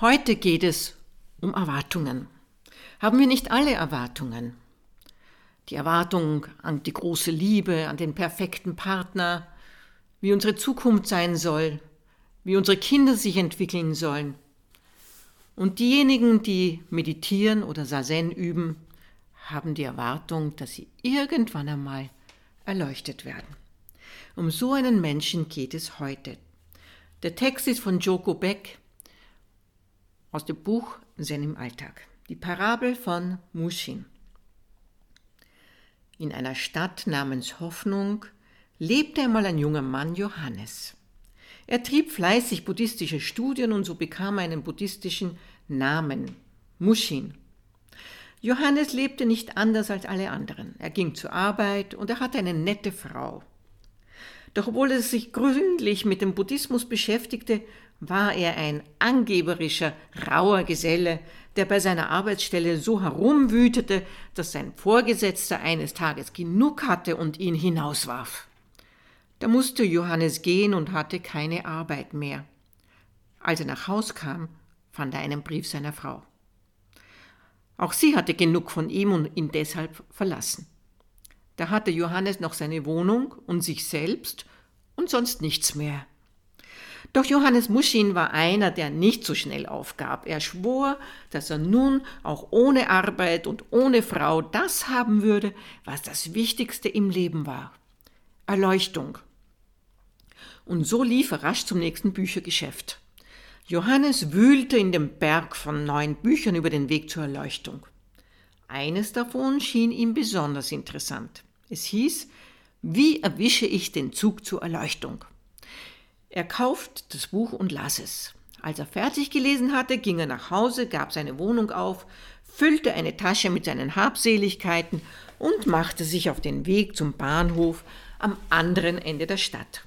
Heute geht es um Erwartungen. Haben wir nicht alle Erwartungen? Die Erwartung an die große Liebe, an den perfekten Partner, wie unsere Zukunft sein soll, wie unsere Kinder sich entwickeln sollen. Und diejenigen, die meditieren oder Sazen üben, haben die Erwartung, dass sie irgendwann einmal erleuchtet werden. Um so einen Menschen geht es heute. Der Text ist von Joko Beck aus dem Buch Zen im Alltag. Die Parabel von Mushin. In einer Stadt namens Hoffnung lebte einmal ein junger Mann Johannes. Er trieb fleißig buddhistische Studien und so bekam er einen buddhistischen Namen, Mushin. Johannes lebte nicht anders als alle anderen. Er ging zur Arbeit und er hatte eine nette Frau. Doch obwohl er sich gründlich mit dem Buddhismus beschäftigte, war er ein angeberischer, rauer Geselle, der bei seiner Arbeitsstelle so herumwütete, dass sein Vorgesetzter eines Tages genug hatte und ihn hinauswarf. Da musste Johannes gehen und hatte keine Arbeit mehr. Als er nach Haus kam, fand er einen Brief seiner Frau. Auch sie hatte genug von ihm und ihn deshalb verlassen. Da hatte Johannes noch seine Wohnung und sich selbst und sonst nichts mehr. Doch Johannes Muschin war einer, der nicht so schnell aufgab. Er schwor, dass er nun auch ohne Arbeit und ohne Frau das haben würde, was das Wichtigste im Leben war. Erleuchtung. Und so lief er rasch zum nächsten Büchergeschäft. Johannes wühlte in dem Berg von neuen Büchern über den Weg zur Erleuchtung. Eines davon schien ihm besonders interessant. Es hieß, wie erwische ich den Zug zur Erleuchtung? Er kauft das Buch und las es. Als er fertig gelesen hatte, ging er nach Hause, gab seine Wohnung auf, füllte eine Tasche mit seinen Habseligkeiten und machte sich auf den Weg zum Bahnhof am anderen Ende der Stadt.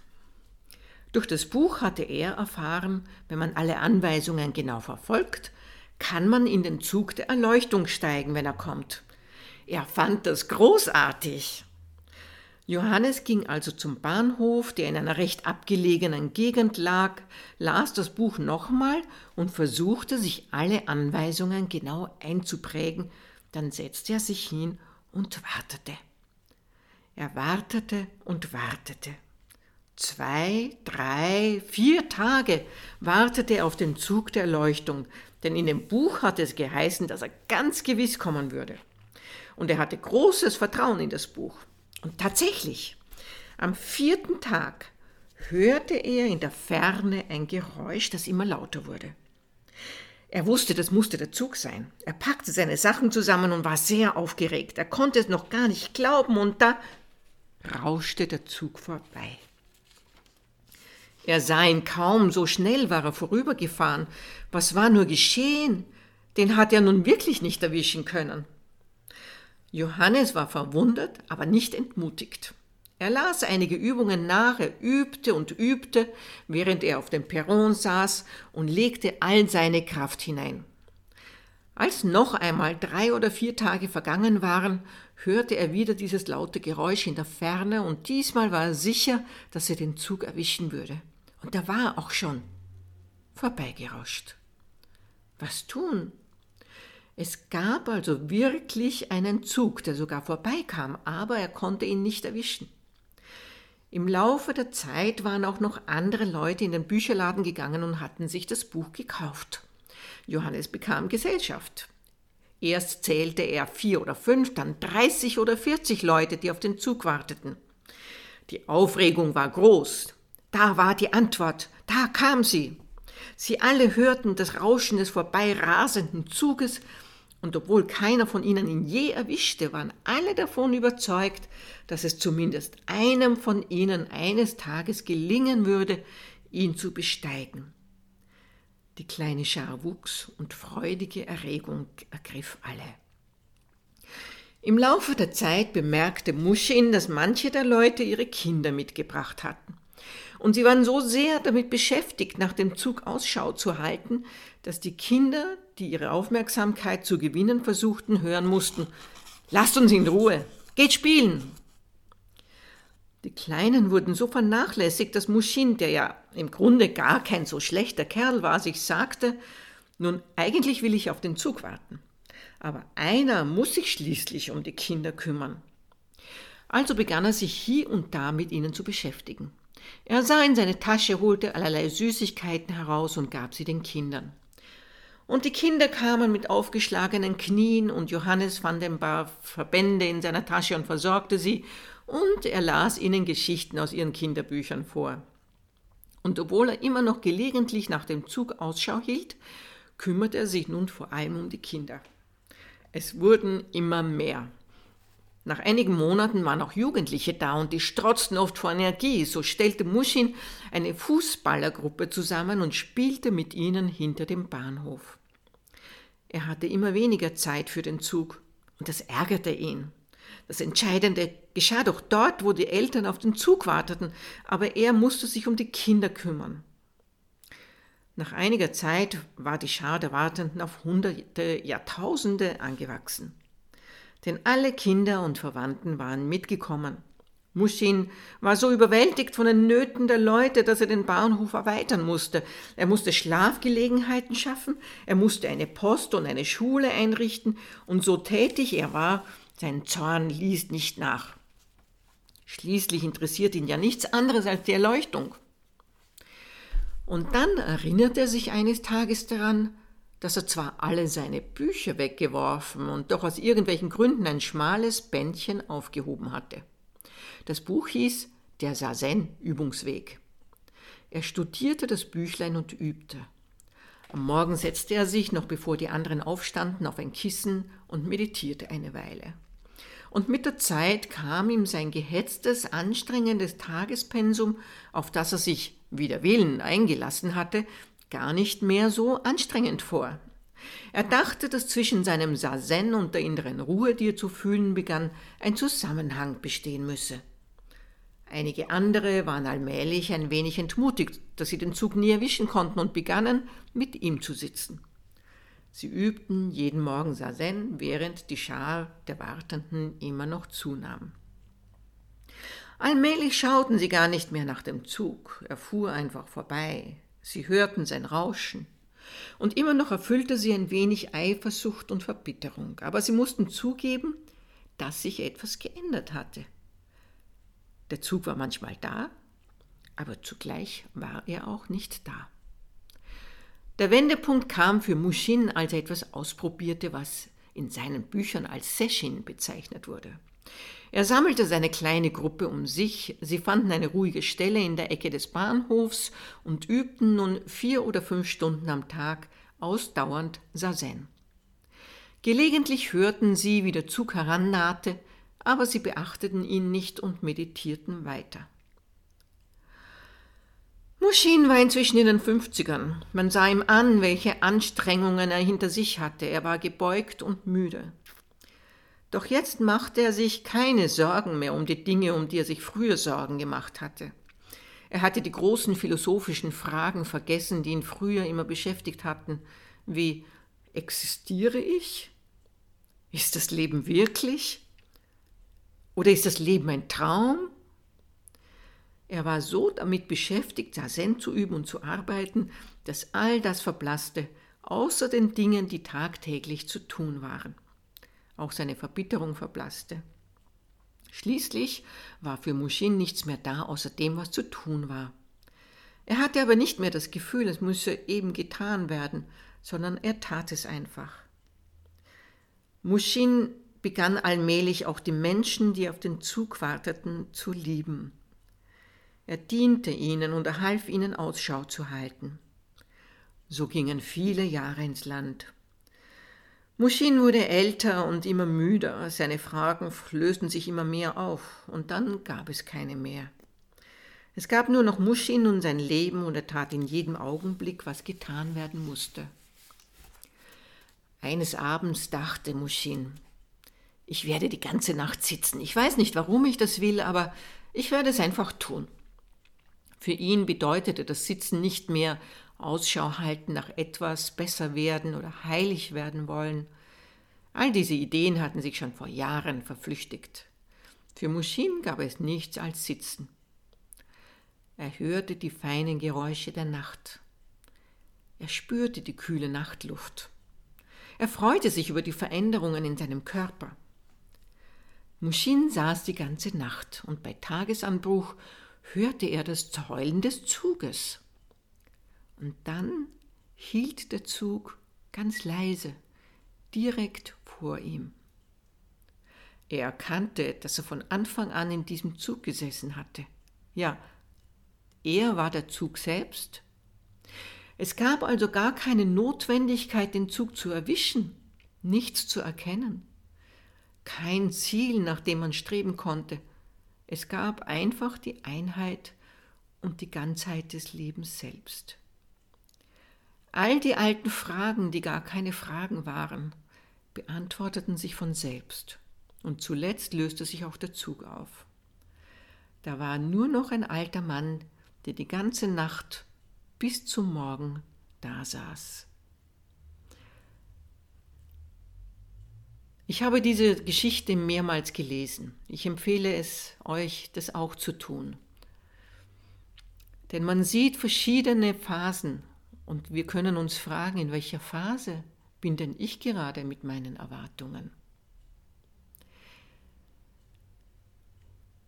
Durch das Buch hatte er erfahren, wenn man alle Anweisungen genau verfolgt, kann man in den Zug der Erleuchtung steigen, wenn er kommt. Er fand das großartig. Johannes ging also zum Bahnhof, der in einer recht abgelegenen Gegend lag, las das Buch nochmal und versuchte, sich alle Anweisungen genau einzuprägen, dann setzte er sich hin und wartete. Er wartete und wartete. Zwei, drei, vier Tage wartete er auf den Zug der Erleuchtung, denn in dem Buch hatte es geheißen, dass er ganz gewiss kommen würde. Und er hatte großes Vertrauen in das Buch. Und tatsächlich, am vierten Tag hörte er in der Ferne ein Geräusch, das immer lauter wurde. Er wusste, das musste der Zug sein. Er packte seine Sachen zusammen und war sehr aufgeregt. Er konnte es noch gar nicht glauben und da rauschte der Zug vorbei. Er sah ihn kaum, so schnell war er vorübergefahren. Was war nur geschehen? Den hat er nun wirklich nicht erwischen können. Johannes war verwundert, aber nicht entmutigt. Er las einige Übungen nach, er übte und übte, während er auf dem Perron saß und legte all seine Kraft hinein. Als noch einmal drei oder vier Tage vergangen waren, hörte er wieder dieses laute Geräusch in der Ferne und diesmal war er sicher, dass er den Zug erwischen würde. Und er war auch schon vorbeigerauscht. Was tun? Es gab also wirklich einen Zug, der sogar vorbeikam, aber er konnte ihn nicht erwischen. Im Laufe der Zeit waren auch noch andere Leute in den Bücherladen gegangen und hatten sich das Buch gekauft. Johannes bekam Gesellschaft. Erst zählte er vier oder fünf, dann dreißig oder vierzig Leute, die auf den Zug warteten. Die Aufregung war groß. Da war die Antwort, da kam sie. Sie alle hörten das Rauschen des vorbeirasenden Zuges und obwohl keiner von ihnen ihn je erwischte, waren alle davon überzeugt, dass es zumindest einem von ihnen eines Tages gelingen würde, ihn zu besteigen. Die kleine Schar wuchs und freudige Erregung ergriff alle. Im Laufe der Zeit bemerkte Muschin, dass manche der Leute ihre Kinder mitgebracht hatten. Und sie waren so sehr damit beschäftigt, nach dem Zug Ausschau zu halten, dass die Kinder, die ihre Aufmerksamkeit zu gewinnen versuchten, hören mussten, lasst uns in Ruhe, geht spielen. Die Kleinen wurden so vernachlässigt, dass Mushin, der ja im Grunde gar kein so schlechter Kerl war, sich sagte, Nun, eigentlich will ich auf den Zug warten. Aber einer muss sich schließlich um die Kinder kümmern. Also begann er sich hier und da mit ihnen zu beschäftigen. Er sah in seine Tasche, holte allerlei Süßigkeiten heraus und gab sie den Kindern. Und die Kinder kamen mit aufgeschlagenen Knien und Johannes fand ein paar Verbände in seiner Tasche und versorgte sie, und er las ihnen Geschichten aus ihren Kinderbüchern vor. Und obwohl er immer noch gelegentlich nach dem Zug Ausschau hielt, kümmerte er sich nun vor allem um die Kinder. Es wurden immer mehr. Nach einigen Monaten waren auch Jugendliche da und die strotzten oft vor Energie. So stellte Muschin eine Fußballergruppe zusammen und spielte mit ihnen hinter dem Bahnhof. Er hatte immer weniger Zeit für den Zug und das ärgerte ihn. Das Entscheidende geschah doch dort, wo die Eltern auf den Zug warteten, aber er musste sich um die Kinder kümmern. Nach einiger Zeit war die Schar der Wartenden auf Hunderte, Jahrtausende angewachsen. Denn alle Kinder und Verwandten waren mitgekommen. Muschin war so überwältigt von den Nöten der Leute, dass er den Bauernhof erweitern musste. Er musste Schlafgelegenheiten schaffen, er musste eine Post und eine Schule einrichten, und so tätig er war, sein Zorn ließ nicht nach. Schließlich interessiert ihn ja nichts anderes als die Erleuchtung. Und dann erinnert er sich eines Tages daran, dass er zwar alle seine Bücher weggeworfen und doch aus irgendwelchen Gründen ein schmales Bändchen aufgehoben hatte. Das Buch hieß Der Sazen-Übungsweg. Er studierte das Büchlein und übte. Am Morgen setzte er sich, noch bevor die anderen aufstanden, auf ein Kissen und meditierte eine Weile. Und mit der Zeit kam ihm sein gehetztes, anstrengendes Tagespensum, auf das er sich wider Willen eingelassen hatte, gar nicht mehr so anstrengend vor. Er dachte, dass zwischen seinem Sazen und der inneren Ruhe, die er zu fühlen begann, ein Zusammenhang bestehen müsse. Einige andere waren allmählich ein wenig entmutigt, dass sie den Zug nie erwischen konnten und begannen, mit ihm zu sitzen. Sie übten jeden Morgen Sazen, während die Schar der Wartenden immer noch zunahm. Allmählich schauten sie gar nicht mehr nach dem Zug, er fuhr einfach vorbei, sie hörten sein Rauschen, und immer noch erfüllte sie ein wenig Eifersucht und Verbitterung, aber sie mussten zugeben, dass sich etwas geändert hatte. Der Zug war manchmal da, aber zugleich war er auch nicht da. Der Wendepunkt kam für Mushin, als er etwas ausprobierte, was in seinen Büchern als Session bezeichnet wurde. Er sammelte seine kleine Gruppe um sich, sie fanden eine ruhige Stelle in der Ecke des Bahnhofs und übten nun vier oder fünf Stunden am Tag ausdauernd Sazen. Gelegentlich hörten sie, wie der Zug herannahte, aber sie beachteten ihn nicht und meditierten weiter. Mushin war inzwischen in den Fünfzigern. Man sah ihm an, welche Anstrengungen er hinter sich hatte. Er war gebeugt und müde. Doch jetzt machte er sich keine Sorgen mehr um die Dinge, um die er sich früher Sorgen gemacht hatte. Er hatte die großen philosophischen Fragen vergessen, die ihn früher immer beschäftigt hatten, wie existiere ich? Ist das Leben wirklich? Oder ist das Leben ein Traum? Er war so damit beschäftigt, Sazen zu üben und zu arbeiten, dass all das verblasste, außer den Dingen, die tagtäglich zu tun waren. Auch seine Verbitterung verblasste. Schließlich war für Mushin nichts mehr da, außer dem, was zu tun war. Er hatte aber nicht mehr das Gefühl, es müsse eben getan werden, sondern er tat es einfach. Mushin begann allmählich auch die Menschen, die auf den Zug warteten, zu lieben. Er diente ihnen und er half ihnen Ausschau zu halten. So gingen viele Jahre ins Land. Mushin wurde älter und immer müder, seine Fragen lösten sich immer mehr auf, und dann gab es keine mehr. Es gab nur noch Mushin und sein Leben, und er tat in jedem Augenblick, was getan werden musste. Eines Abends dachte Mushin, ich werde die ganze Nacht sitzen. Ich weiß nicht, warum ich das will, aber ich werde es einfach tun. Für ihn bedeutete das Sitzen nicht mehr Ausschau halten nach etwas, besser werden oder heilig werden wollen. All diese Ideen hatten sich schon vor Jahren verflüchtigt. Für Mushin gab es nichts als Sitzen. Er hörte die feinen Geräusche der Nacht. Er spürte die kühle Nachtluft. Er freute sich über die Veränderungen in seinem Körper. Mushin saß die ganze Nacht und bei Tagesanbruch hörte er das Heulen des Zuges. Und dann hielt der Zug ganz leise, direkt vor ihm. Er erkannte, dass er von Anfang an in diesem Zug gesessen hatte. Ja, er war der Zug selbst. Es gab also gar keine Notwendigkeit, den Zug zu erwischen, nichts zu erkennen, kein Ziel, nach dem man streben konnte. Es gab einfach die Einheit und die Ganzheit des Lebens selbst. All die alten Fragen, die gar keine Fragen waren, beantworteten sich von selbst. Und zuletzt löste sich auch der Zug auf. Da war nur noch ein alter Mann, der die ganze Nacht bis zum Morgen da Ich habe diese Geschichte mehrmals gelesen. Ich empfehle es euch, das auch zu tun. Denn man sieht verschiedene Phasen und wir können uns fragen, in welcher Phase bin denn ich gerade mit meinen Erwartungen?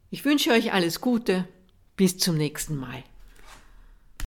Ich wünsche euch alles Gute. Bis zum nächsten Mal.